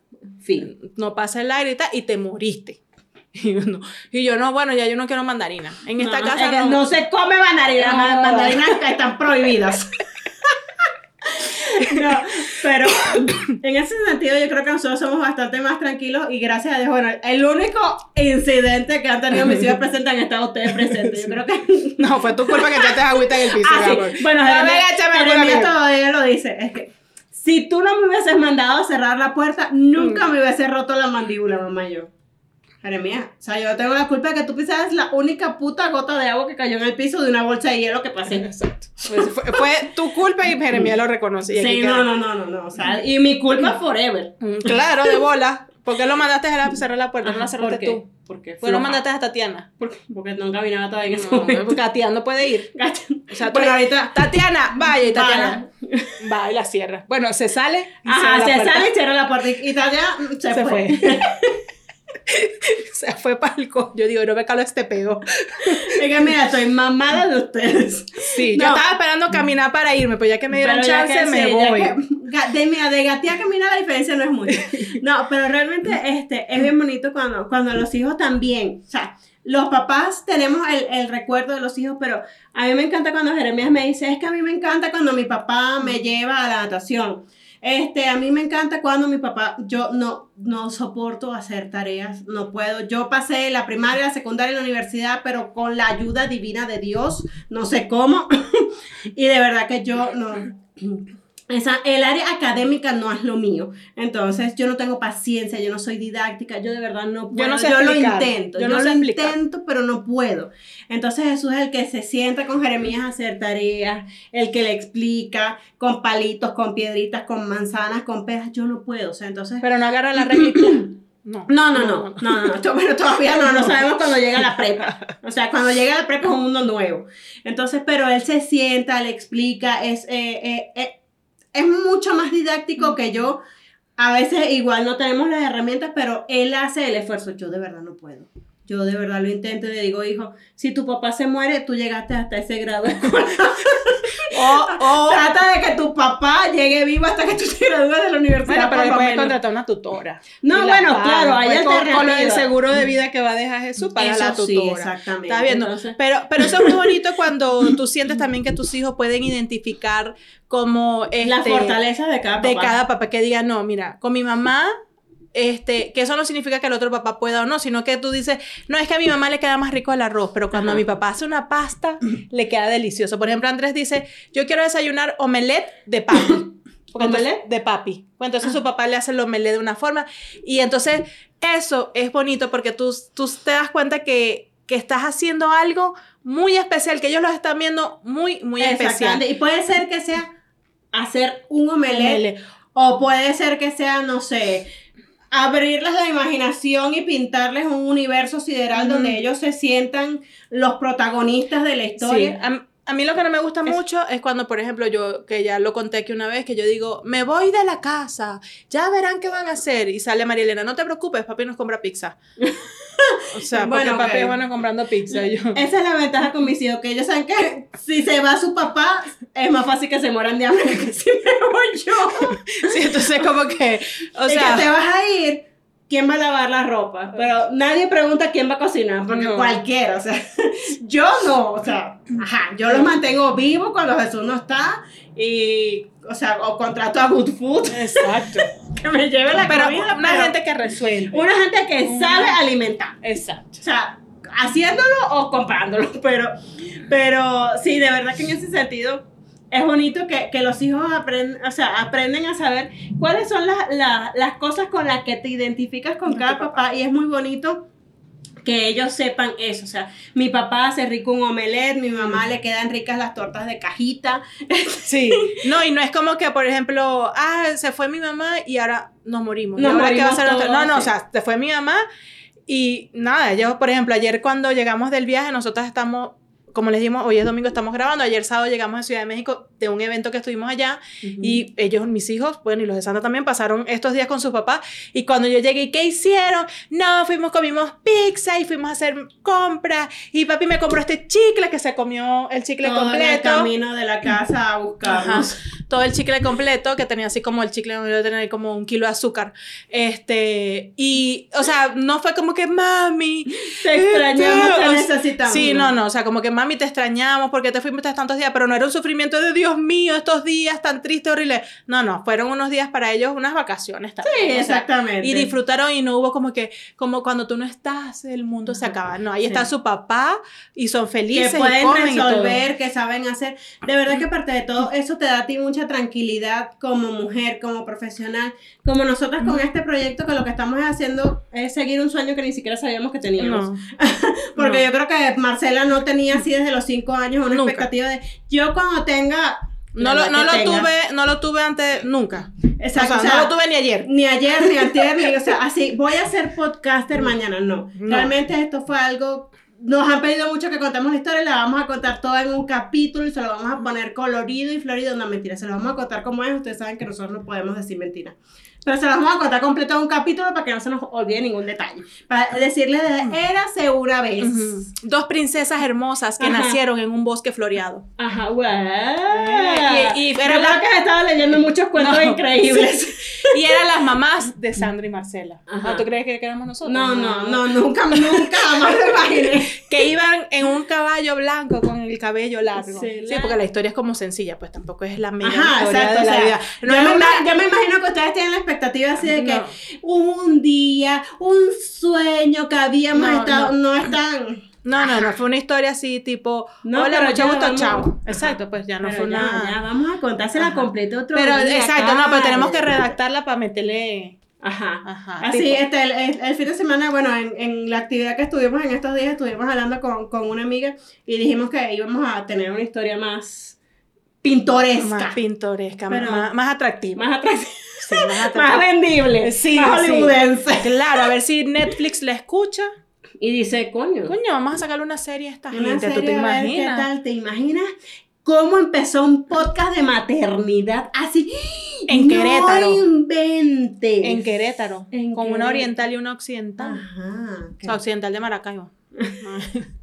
fin. No pasa el aire y te moriste. Y yo, no, y yo no, bueno, ya yo no quiero mandarina. En esta casa no, se come mandarina, las mandarinas están prohibidas. no, pero en ese sentido yo creo que nosotros somos bastante más tranquilos y gracias a Dios, bueno, el único incidente que han tenido mis hijos presentes han estado ustedes presentes. Yo creo que... No, fue tu culpa que te agüita en el piso. Ah, sí. Bueno, Jeremia todavía lo dice, es que si tú no me hubieses mandado a cerrar la puerta, nunca mm. me hubiese roto la mandíbula, mamá y yo. Jeremías, o sea, yo tengo la culpa de que tú pisaras la única puta gota de agua que cayó en el piso de una bolsa de hielo que pasé. Exacto. Pues fue, tu culpa y Jeremías lo reconocí. Sí, no, no, no, no, no, o sea, y mi culpa forever. Mm, claro, de bola. ¿Por qué lo mandaste a cerrar la puerta? no la cerraste tú. Porque ¿Por qué lo mandaste a Tatiana? Porque, porque no caminaba todavía en ese no, Porque Tatiana no puede ir. O sea, tú ahorita, Tatiana, vaya, y Tatiana va y la cierra. Bueno, se sale. Ajá, se sale y cierra la puerta. Y Tatiana se, se fue. o sea, fue palco. Yo digo, no me calo este pego. Es que mira, soy mamada de ustedes. Sí, yo estaba esperando caminar para irme, pues ya que me dieron chance, me voy. de, mira, de gatía a caminar la diferencia no es mucha. No, pero realmente este, es bien bonito cuando, cuando los hijos también, o sea, los papás tenemos el, el, recuerdo de los hijos, pero a mí me encanta cuando Jeremías me dice, es que a mí me encanta cuando mi papá me lleva a la natación. Este, a mí me encanta cuando mi papá, yo no, no soporto hacer tareas, no puedo. Yo pasé la primaria, la secundaria y la universidad, pero con la ayuda divina de Dios, no sé cómo. y de verdad que yo no esa, el área académica no es lo mío. Entonces, yo no tengo paciencia, yo no soy didáctica, yo de verdad no puedo. Yo, no sé yo lo intento, yo, no lo intento, pero no puedo. Entonces, Jesús es el que se sienta con Jeremías a hacer tareas, el que le explica con palitos, con piedritas, con manzanas, con peras. Yo no puedo, o sea, entonces. Pero no agarra la regla No. No, no, no, no, no, pero todavía no, no sabemos cuando llega la prepa. O sea, cuando llega la prepa es un mundo nuevo. Entonces, pero él se sienta, le explica, es, eh, eh, eh es mucho más didáctico que yo. A veces igual no tenemos las herramientas, pero él hace el esfuerzo. Yo de verdad no puedo. Yo de verdad lo intento y le digo, hijo, si tu papá se muere, tú llegaste hasta ese grado. O, trata de que tu papá llegue vivo hasta que tú te gradúes de la universidad. Bueno, pero puedes contratar una tutora. No, bueno, claro, hay alternativas. Con, el seguro de vida que va a dejar Jesús para la tutora. Sí, exactamente. Estás viendo. Pero, pero eso es muy bonito cuando tú sientes también que tus hijos pueden identificar como este, la fortaleza de cada papá. De cada papá que diga, no, mira, con mi mamá este, que eso no significa que el otro papá pueda o no, sino que tú dices, no, es que a mi mamá le queda más rico el arroz, pero cuando a mi papá hace una pasta, le queda delicioso. Por ejemplo, Andrés dice, yo quiero desayunar omelette de papi. ¿Omelette? De papi. Bueno, entonces su papá le hace el omelette de una forma. Y entonces eso es bonito porque tú, tú te das cuenta que, que estás haciendo algo muy especial, que ellos lo están viendo muy, muy especial. Y puede ser que sea hacer un omelette. O puede ser que sea, no sé, abrirles la imaginación y pintarles un universo sideral donde ellos se sientan los protagonistas de la historia. Sí. A, mí lo que no me gusta mucho es cuando, por ejemplo, yo, que ya lo conté que una vez, que yo digo, me voy de la casa, ya verán qué van a hacer. Y sale María Elena, no te preocupes, papi nos compra pizza. O sea, bueno, porque papi van comprando pizza. Yo. Esa es la ventaja con mis hijos, que ellos saben que si se va su papá, es más fácil que se mueran de hambre que si me voy yo. Sí, entonces como que, o sea... que te vas a ir, ¿quién va a lavar la ropa? Pero nadie pregunta quién va a cocinar, porque cualquiera, o sea, yo no, o sea, ajá, yo los mantengo vivos cuando Jesús no está y, o sea, o contrato a Good Food. Exacto. que me lleve la pero comida. Una gente que resuelve. Una gente que sabe alimentar. Exacto. O sea, haciéndolo o comprándolo, pero, pero sí, de verdad que en ese sentido es bonito que, que los hijos aprenden, o sea, aprenden a saber cuáles son las, las, las cosas con las que te identificas con cada papá y es muy bonito que ellos sepan eso, o sea, mi papá hace rico un omelette, mi mamá le quedan ricas las tortas de cajita. Sí, no, y no es como que, por ejemplo, ah, se fue mi mamá y ahora nos morimos. Nos morimos ¿qué va a hacer todos, No, no, sí. o sea, se fue mi mamá y nada, yo, por ejemplo, ayer cuando llegamos del viaje, nosotros estamos, como les dijimos, hoy es domingo, estamos grabando, ayer sábado llegamos a Ciudad de México de un evento que estuvimos allá y ellos, mis hijos, bueno, y los de Santa también pasaron estos días con su papá y cuando yo llegué, ¿qué hicieron? No, fuimos, comimos pizza y fuimos a hacer compras y papi me compró este chicle que se comió el chicle Todo en el completo. camino de la casa a buscarnos. Ajá. Todo el chicle completo, que tenía así como el chicle, no debe tener como un kilo de azúcar. Este, y, o sea, no fue como que, mami. Te extrañamos, este, te necesitamos. Sí, no, no, o sea, como que, mami, te extrañamos porque te fuiste tantos días, pero no era un sufrimiento de Dios mío, estos días tan tristes, horribles. No, no, fueron unos días para ellos, unas vacaciones también. Sí, o sea, exactamente. y disfrutaron y no hubo como que, como cuando tú no estás, el mundo se acaba. No, ahí Sí. está su papá y son felices. que y pueden comen y todo. resolver, que saben hacer. De verdad que aparte de todo, eso te da a ti mucha tranquilidad como mujer, como profesional, como nosotras con este proyecto que lo que estamos haciendo es seguir un sueño que ni siquiera sabíamos que teníamos. No. Porque No. yo creo que Marcela no tenía así desde los cinco años una Nunca. expectativa de yo cuando tenga... No lo, no lo que tenga". tuve, no lo tuve antes nunca. Exacto, o sea, no lo tuve ni ayer. Ni ayer, ni antier, ni, o sea, así, voy a ser podcaster mañana, no. No. Realmente esto fue algo, nos han pedido mucho que contemos la historia, la vamos a contar toda en un capítulo y se lo vamos a poner colorido y florido, no mentira, se lo vamos a contar como es, ustedes saben que nosotros no podemos decir mentira. Pero se lo vamos a contar completo en un capítulo para que no se nos olvide ningún detalle. Para decirles de érase una vez. Ujú. Dos princesas hermosas que Ajá. nacieron en un bosque floreado. Ajá, guau. y- y Yo era la- que estaba leyendo muchos cuentos No. increíbles. Y eran las mamás de Sandra y Marcela. Ajá. ¿Ah, ¿Tú crees que éramos nosotros? No, no, no, nunca, nunca jamás me imaginé. Que iban en un caballo blanco con el cabello largo. Sí, porque la historia es como sencilla, pues tampoco es la Ajá, historia exacto. de o la sea, vida. No yo, me, una... ima- yo me imagino que ustedes tienen la expectativa así de que No. un día, un sueño que habíamos No, estado, no. no, están. No, no, no, fue una historia así tipo, No, hola, mucho gusto, vamos- chao. Exacto, pues ya no Pero fue ya, una... ya, vamos a contársela completa otro Pero día. exacto, no, pero tenemos que redactarla para meterle... Ajá. Ajá. Así, tipo- este, el, el- el fin de semana, bueno, en, en la actividad que estuvimos en estos días, estuvimos hablando con, con una amiga y dijimos que íbamos a tener una historia más pintoresca, Más pintoresca, Pero- más, más atractiva. más atractiva, Sí, más más vendible, Sí, más sí. hollywoodense. Claro, a ver si Netflix la escucha. Y dice, coño, Coño, vamos a sacarle una serie a esta una gente. ¿Qué tal? ¿Te imaginas cómo empezó un podcast de maternidad así? En no Querétaro. inventes. En Querétaro, En con Querétaro. una oriental y una occidental. Ajá. O sea, occidental de Maracaibo.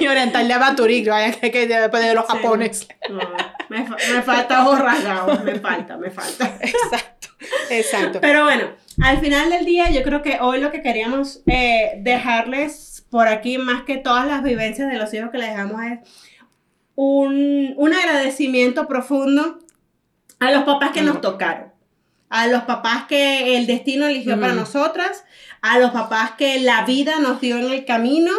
y oriental de Baturik, vaya que, que depende de los japoneses. me, me, falta ojos rasgados, me falta, me falta. Exacto, exacto. Pero bueno, al final del día yo creo que hoy lo que queríamos eh, dejarles por aquí, más que todas las vivencias de los hijos que les dejamos, es un, un agradecimiento profundo a los papás que nos tocaron, a los papás que el destino eligió para nosotras, a los papás que la vida nos dio en el camino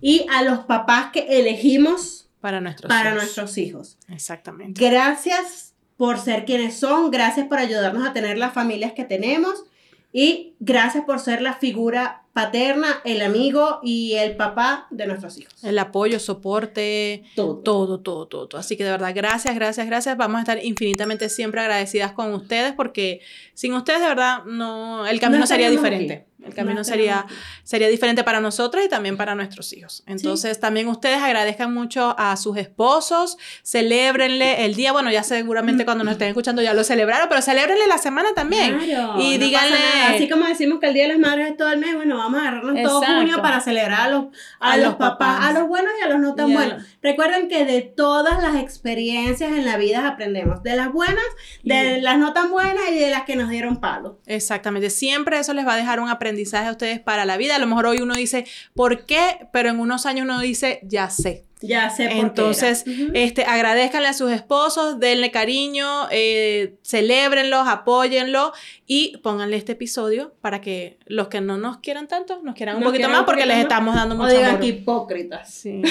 y a los papás que elegimos para nuestros, para hijos. nuestros hijos. Exactamente. Gracias por ser quienes son, gracias por ayudarnos a tener las familias que tenemos y gracias por ser la figura paterna, el amigo y el papá de nuestros hijos. El apoyo, soporte, todo. todo, todo, todo, Así que de verdad, gracias, gracias, gracias. Vamos a estar infinitamente siempre agradecidas con ustedes porque sin ustedes de verdad no, el camino no sería diferente. Aquí. El camino no sería, sería diferente para nosotros y también para nuestros hijos. Entonces, sí. también ustedes agradezcan mucho a sus esposos, celébrenle el día. Bueno, ya seguramente cuando nos estén escuchando ya lo celebraron, pero celébrenle la semana también. Claro, y no díganle. Así como decimos que el Día de las Madres es todo el mes, bueno, vamos a agarrarnos Exacto. todo junio para celebrar a los, a, a los, los papás, papás, a los buenos y a los no tan yeah. buenos. Recuerden que de todas las experiencias en la vida aprendemos, de las buenas, de yeah. las no tan buenas y de las que nos dieron palo. Exactamente, siempre eso les va a dejar un aprendizaje a ustedes para la vida. A lo mejor hoy uno dice, ¿por qué? Pero en unos años uno dice, ya sé. Ya sé por Entonces, qué era. este, agradezcanle a sus esposos, denle cariño, eh, celébrenlos, apóyenlo y pónganle este episodio para que los que no nos quieran tanto nos quieran un Nos poquito más porque les estamos dando O mucho digan amor. que hipócritas. Sí.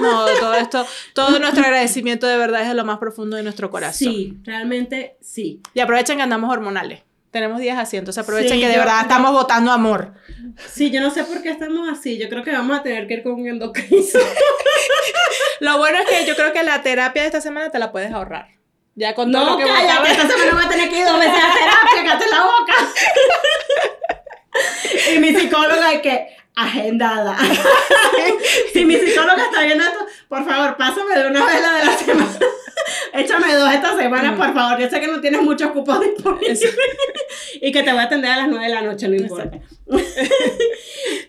No, todo esto, todo nuestro agradecimiento de verdad es de lo más profundo de nuestro corazón. Sí, realmente sí. Y aprovechen que andamos hormonales. Tenemos días así, entonces aprovechen Sí, que de yo- verdad estamos botando amor. Sí, yo no sé por qué estamos así. Yo creo que vamos a tener que ir con un endocrino. Lo bueno es que yo creo que la terapia de esta semana te la puedes ahorrar. Ya con todo No, lo que cállate, votaba- esta semana voy a tener que ir dos veces a terapia, cállate la boca. y mi psicóloga es que agendada. si mi psicóloga está viendo esto, por favor, pásame de una vez la de la semana. Échame dos esta semana, Mm. por favor. Yo sé que no tienes muchos cupos disponibles. y que te voy a atender a las 9 de la noche, no importa.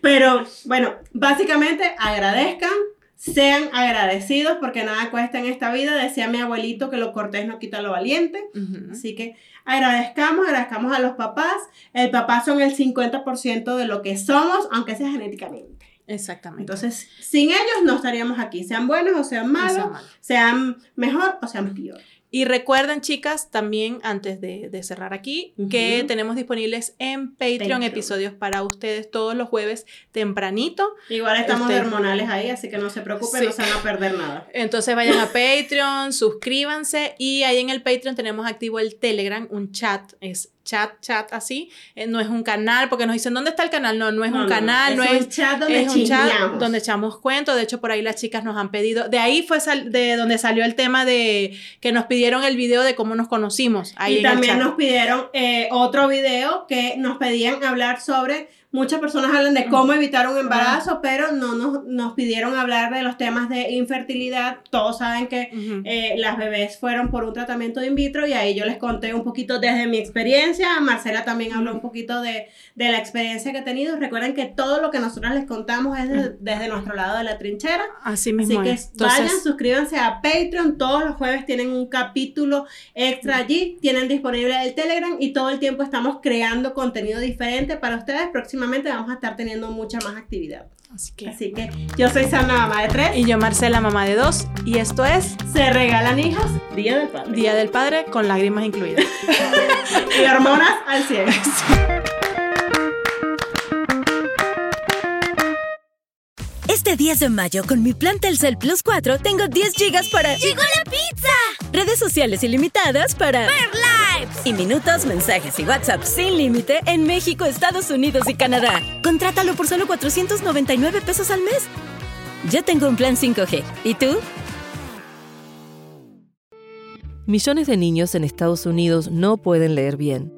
Pero bueno, básicamente agradezcan, sean agradecidos porque nada cuesta en esta vida. Decía mi abuelito que lo cortés no quita lo valiente. Así que agradezcamos, agradezcamos a los papás. El papá son el 50% de lo que somos, aunque sea genéticamente. Exactamente. Entonces, sin ellos no estaríamos aquí, sean buenos o sean malos, sea malo. sean mejor o sean peor. Y recuerden, chicas, también antes de, de cerrar aquí, que tenemos disponibles en Patreon, Patreon. episodios para ustedes todos los jueves tempranito. Igual estamos hormonales ahí, así que no se preocupen, Sí. no se van a perder nada. Entonces vayan a Patreon, suscríbanse y ahí en el Patreon tenemos activo el Telegram, un chat, es chat, chat así, eh, no es un canal, porque nos dicen, ¿dónde está el canal? No, no es No, un no, canal, no, es es, un chat donde es un chat donde echamos cuentos, de hecho por ahí las chicas nos han pedido, de ahí fue sal- de donde salió el tema de que nos pidieron el video de cómo nos conocimos. Ahí y en el también chat. nos pidieron eh, otro video que nos pedían hablar sobre, muchas personas hablan de cómo evitar un embarazo, pero no nos, nos pidieron hablar de los temas de infertilidad. Todos saben que eh, las bebés fueron por un tratamiento in vitro y ahí yo les conté un poquito desde mi experiencia. Marcela también habló un poquito de, de la experiencia que he tenido. Recuerden que todo lo que nosotros les contamos es de- desde nuestro lado de la trinchera. Así mismo Así que es. Entonces, vayan, suscríbanse a Patreon. Todos los jueves tienen un capítulo extra allí. Tienen disponible el Telegram y todo el tiempo estamos creando contenido diferente para ustedes. Próximamente vamos a estar teniendo mucha más actividad. así que- Así que yo soy Sana, mamá de tres. y yo Marcela, mamá de dos, y esto es Se regalan hijos, Día del Padre. Día del Padre con lágrimas incluidas. Y hormonas al 100. Este 10 de mayo, con mi plan Telcel Plus 4, tengo 10 gigas para... ¡Llegó la pizza! Redes sociales ilimitadas para... ¡Ver lives! Minutos, mensajes y WhatsApp sin límite en México, Estados Unidos y Canadá. Contrátalo por solo 499 pesos al mes. Yo tengo un plan 5G. ¿Y tú? Millones de niños en Estados Unidos no pueden leer bien.